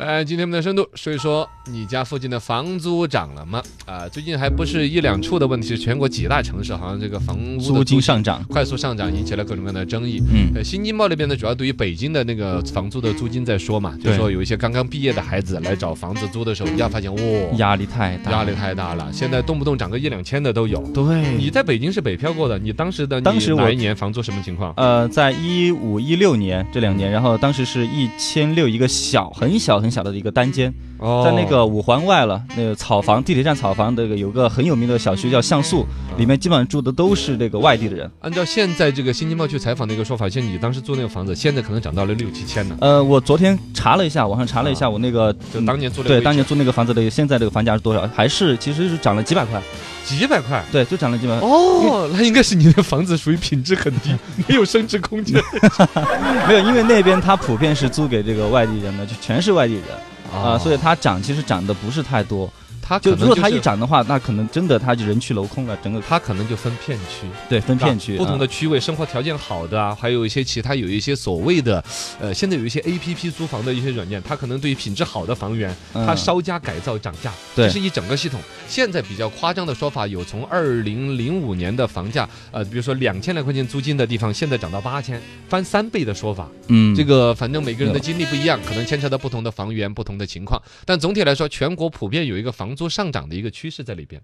来，今天我们的深度说一说你家附近的房租涨了吗？啊、最近还不是一两处的问题，是全国几大城市好像这个房屋的租金上涨，快速上涨，引起了各种各样的争议。嗯呃，新京报那边呢，主要对于北京的那个房租的租金在说嘛，就是说有一些刚刚毕业的孩子来找房子租的时候，一下发现哇，压力太大，压力太大了，现在动不动涨个一两千的都有。对。你在北京是北漂过的，你当时的当时我哪一年房租什么情况？呃，在一五一六年这两年，然后当时是一千六一个小很小很小的一个单间，哦在那个五环外了，那个草房地铁站草房那个有个很有名的小区叫像素，里面基本上住的都是这个外地的人。按照现在这个新京报去采访的一个说法，像你当时租那个房子，现在可能涨到了六七千呢。呃，我昨天查了一下，网上查了一下，我那个就当年租的对当年租那个房子的现在这个房价是多少？还是其实是涨了几百块，几百块。对，就涨了几百块。哦，那应该是你的房子属于品质很低，没有升值空间 没有，因为那边它普遍是租给这个外地人的，就全是外地人啊、所以以它涨其实涨的不是太多。它可就如果它能就是一涨的话，那可能真的他就人去楼空了，整个他可能就分片区。对分片区不同啊的区位，生活条件好的啊，还有一些其他有一些所谓的，呃，现在有一些 A P P 租房的一些软件，它可能对于品质好的房源，它嗯稍加改造涨价，对这是一整个系统。现在比较夸张的说法有从二零零五年的房价，呃，比如说两千来块钱租金的地方，现在涨到八千，翻三倍的说法。嗯这个反正每个人的经历不一样，可能牵扯到不同的房源、不同的情况，但总体来说，全国普遍有一个房租上涨的一个趋势在里边。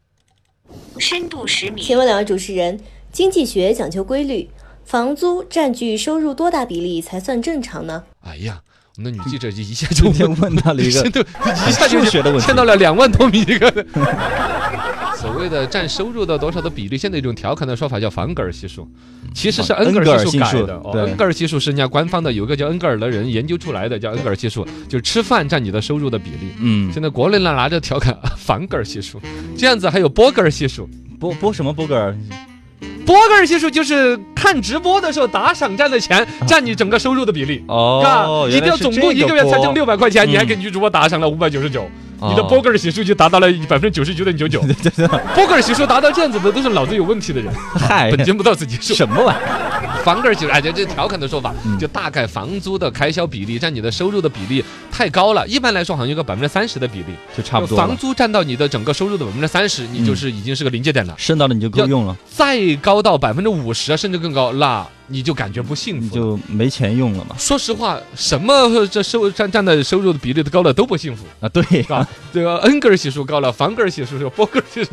深度十米，请问两位主持人，经济学讲究规律，房租占据收入多大比例才算正常呢？哎呀，我们的女记者就一下就今天问到了一个 对，一下就数学的问题牵到了两万多米这个。所谓的占收入的多少的比例，现在有一种调侃的说法叫房格尔系数，其实是哦恩格尔系数改的。哦恩格尔系数是人家官方的，有一个叫恩格尔的人研究出来的，叫恩格尔系数，就是吃饭占你的收入的比例。嗯，现在国内呢拿着调侃房格尔系数，这样子还有波格尔系数。波波什么波格尔？波格尔系数就是看直播的时候打赏占的钱占你整个收入的比例。哦啊，，一定要总共一个月才挣六百块钱，嗯你还给女主播打赏了五百九十九，哦你的波格尔系数就达到了百分之九十九点九九。波格尔系数达到这样子的都是脑子有问题的人。嗨，本节目到此结束。什么玩意儿？房格尔系数，哎，这这调侃的说法，嗯就大概房租的开销比例占你的收入的比例太高了。一般来说，好像有个百分之三十的比例，就差不多房租占到你的整个收入的百分之三十，你就是已经是个临界点了。升到了你就够用了，再高到百分之五十甚至更高，那你就感觉不幸福了。就没钱用了嘛。说实话，什么这收占占的收入的比例都高了都不幸福，啊，对是吧？这个恩格尔系数高了，房格尔系数是波格尔系数，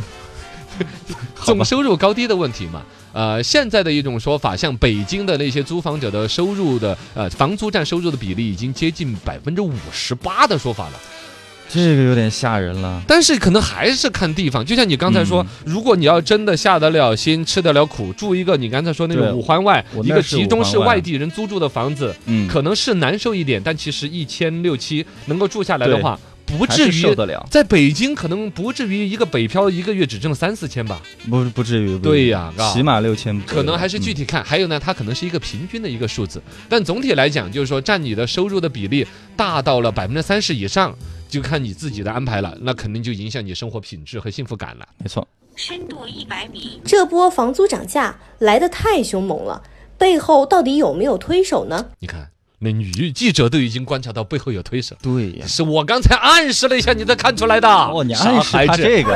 总收入高低的问题嘛。呃，现在的一种说法，像北京的那些租房者的收入的呃房租占收入的比例已经接近百分之五十八的说法了。这个有点吓人了。但是可能还是看地方，就像你刚才说，嗯如果你要真的下得了心、吃得了苦，住一个你刚才说那种五环外一个集中式外外地人租住的房子，嗯，可能是难受一点，但其实一千六七能够住下来的话，不至于。受得了，在北京可能不至于一个北漂一个月只挣三四千吧，不不至于。不对呀嘎起码六千。可能还是具体看。还有呢，它可能是一个平均的一个数字，但总体来讲，就是说占你的收入的比例大到了百分之三十以上，就看你自己的安排了，那肯定就影响你生活品质和幸福感了。没错。深度一百米，这波房租涨价来得太凶猛了，背后到底有没有推手呢？你看，那女记者都已经观察到背后有推手。对呀。是我刚才暗示了一下，你才看出来的。哦，你暗示他这个，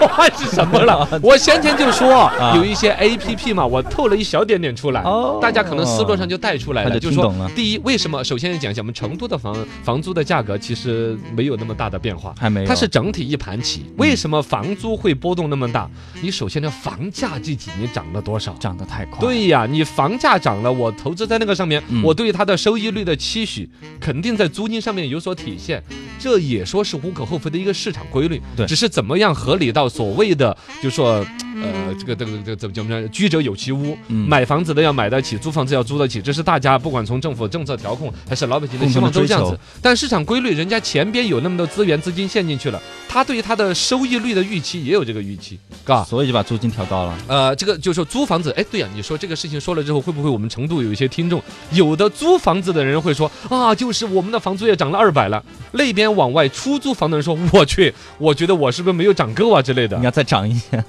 我 暗示什么了？我先前就说啊有一些 A P P 嘛，我透了一小点点出来，哦大家可能思路上就带出来了，就就是说第一，为什么？首先讲一下我们成都的房房租的价格其实没有那么大的变化。还没有。它是整体一盘棋，为什么房租会波动那么大？你首先呢，房价这几年涨了多少？涨得太快。，对呀，你房价涨了，我投资在那个上面，嗯我对它的收益率的期许肯定在租金上面有所体现，这也说是无可厚非的一个市场规律。对只是怎么样合理到所谓的，就说呃，这个这个这个怎么讲呢？居者有其屋，嗯买房子的要买得起，租房子要租得起，这是大家不管从政府政策调控还是老百姓的希望都这样子。但市场规律，人家前边有那么多资源资金陷进去了，他对于他的收益率的预期也有这个预期，嘎。所以就把租金调高了。呃，这个就是说租房子，哎，对呀、你说这个事情说了之后，会不会我们成都有一些听众，有的租房子的人会说啊，就是我们的房租也涨了二百了，那边往外出租房的人说，我去，我觉得我是不是没有涨够啊之类的你。要再涨一些，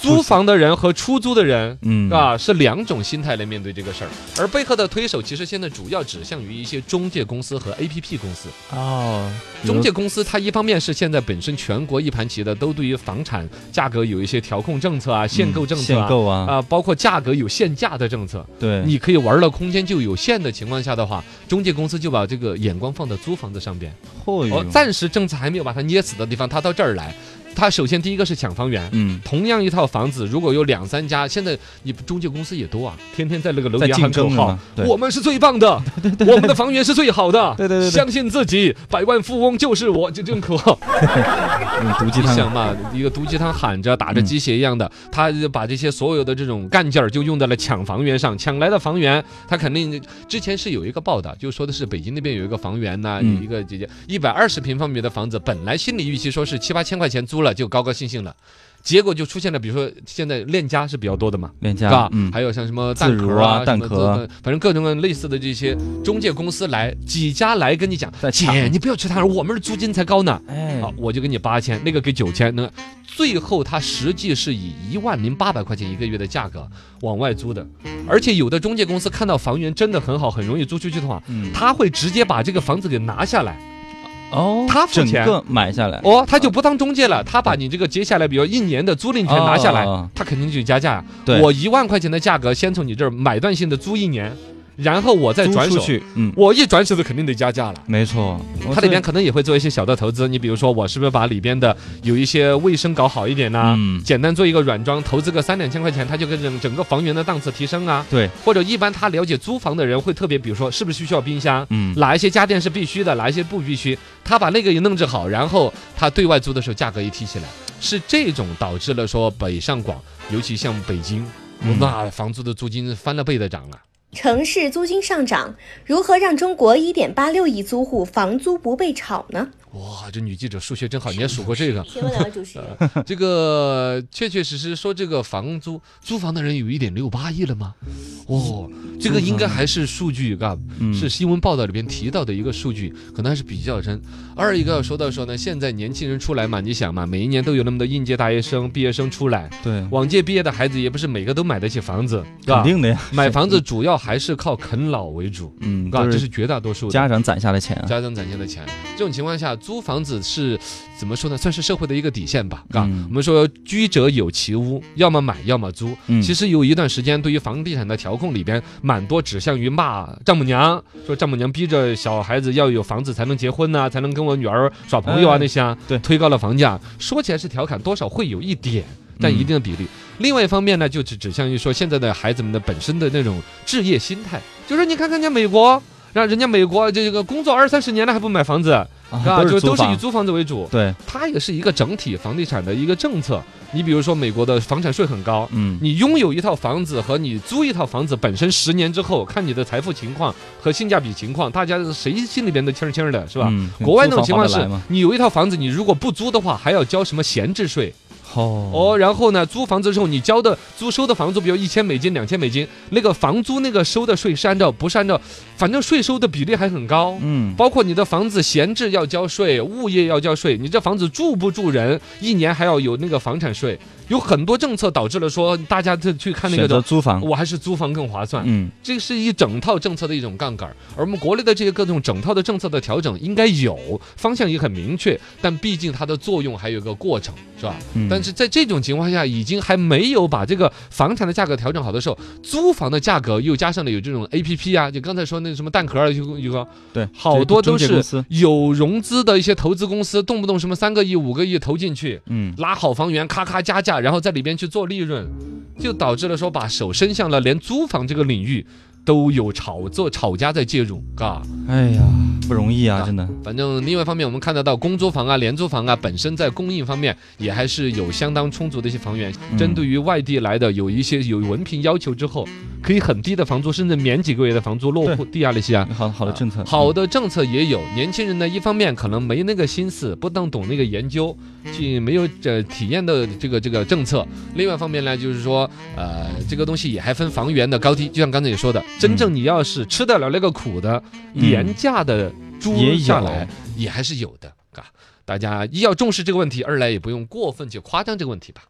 租房的人和出租的人。嗯，啊，是两种心态来面对这个事儿，而背后的推手其实现在主要指向于一些中介公司和 APP 公司。哦，中介公司它一方面是现在本身全国一盘棋的，都对于房产价格有一些调控政策啊、限购政策啊，限购啊，啊，包括价格有限价的政策，对，你可以玩的空间就有限的情况下的话，中介公司就把这个眼光放到租房子上边。嚯哦，暂时政策还没有把它捏死的地方，它到这儿来，它首先第一个是抢房源。嗯，同样一套房子，如果有两三家，现在你中介公司也多啊，天天在那个楼下喊口号我们是最棒的，对对对我们的房源是最好的，对对对对。相信自己，百万富翁就是我，就这种口号。嗯毒鸡你想汤，嘛，一个毒鸡汤喊着打着鸡血一样的，他就把这些所有的这种干劲儿就用在了抢房源上，抢来的房源，他肯定之前是有一个报道，就说的是北京那边有一个房源呐、嗯。有一个姐姐一百二十平方米的房子，本来心理预期说是七八千块钱租了就高高兴兴了。结果就出现了，比如说现在链家是比较多的嘛，链嘎家，，嗯，还有像什么蛋壳啊蛋壳自反正各种各样类似的这些中介公司来几家来跟你讲，姐你不要吃它，我们的租金才高呢。哎，好，我就给你八千，那个给九千，那最后他实际是以一万零八百块钱一个月的价格往外租的，而且有的中介公司看到房源真的很好，很容易租出去的话，嗯，他会直接把这个房子给拿下来，哦，他付钱。买下来，哦，他就不当中介了，他把你这个接下来，比如一年的租赁权拿下来哦，他肯定就加价。对。我一万块钱的价格先从你这儿买断性的租一年，然后我再转手，出去，嗯，我一转手的肯定得加价了。没错，它里边可能也会做一些小的投资，你比如说我是不是把里边的有一些卫生搞好一点呐、嗯简单做一个软装，投资个三两千块钱，它就跟整整个房源的档次提升啊。对，或者一般他了解租房的人会特别，比如说是不是需要冰箱，嗯，哪一些家电是必须的，哪一些不必须，他把那个也弄制好，然后他对外租的时候价格一提起来，是这种导致了说北上广，尤其像北京，嗯那房租的租金翻了倍的涨了。城市租金上涨，如何让中国一点八六亿租户房租不被炒呢？哇，这女记者数学真好，你也数过这个。请问两位主持人，这个确确实实说，这个房租租房的人有一点六八亿了吗？哦，这个应该还是数据，嘎，嗯是新闻报道里边提到的一个数据，可能还是比较真。二一个要说到说呢，现在年轻人出来嘛，你想嘛，每一年都有那么多应届大学生、毕业生出来，对，往届毕业的孩子也不是每个都买得起房子，肯？定的呀，买房子主要还是靠啃老为主，嗯，啊，这是绝大多数。家长攒下的钱啊，家长攒下的钱，这种情况下，租房子是怎么说呢？算是社会的一个底线吧，啊、嗯我们说居者有其屋，要么买，要么租。嗯其实有一段时间，对于房地产的调控里边，蛮多指向于骂丈母娘，说丈母娘逼着小孩子要有房子才能结婚呐、才能跟我女儿耍朋友啊哎那些啊，对推高了房价。说起来是调侃，多少会有一点。但一定的比例。另外一方面呢，就指指向于说现在的孩子们的本身的那种置业心态，就是你看看人家美国，让人家美国这个工作二三十年了还不买房子，啊啊，就都是以租房子为主。对，它也是一个整体房地产的一个政策。你比如说美国的房产税很高，嗯，你拥有一套房子和你租一套房子本身十年之后，看你的财富情况和性价比情况，大家谁心里边都清儿清的，是吧？嗯国外那种情况是你有一套房子，你如果不租的话，还要交什么闲置税哦哦。然后呢，租房子的时候，你交的租收的房租，比如一千美金、两千美金，那个房租那个收的税是按照不是按照，反正税收的比例还很高。嗯，包括你的房子闲置要交税，物业要交税，你这房子住不住人，一年还要有那个房产税，有很多政策导致了说大家就去看那个的，租房，我还是租房更划算。嗯，这是一整套政策的一种杠杆，而我们国内的这些各种整套的政策的调整应该有方向也很明确，但毕竟它的作用还有一个过程，是吧？嗯但是在这种情况下，已经还没有把这个房产的价格调整好的时候，租房的价格又加上了有这种 A P P 啊，就刚才说那什么蛋壳啊，有有个对，好多都是有融资的一些投资公司，动不动什么三个亿、五个亿投进去，嗯，拉好房源，咔咔加价，然后在里边去做利润，就导致了说把手伸向了连租房这个领域都有炒作炒家在介入，嘎。哎呀，不容易啊，啊真的。反正另外一方面，我们看得到公租房啊、廉租房啊，本身在供应方面也还是有相当充足的一些房源。嗯针对于外地来的，有一些有文凭要求之后，可以很低的房租，甚至免几个月的房租落户地啊那些啊。好好的政策，好的政策也有，年轻人呢，一方面可能没那个心思，不当懂那个研究，去没有呃体验的这个这个政策；另外一方面呢，就是说，呃，这个东西也还分房源的高低，就像刚才你说的，真正你要是吃得了那个苦的，嗯廉价的租也下来也还是有的，嘎。大家一要重视这个问题，二来也不用过分去夸张这个问题吧。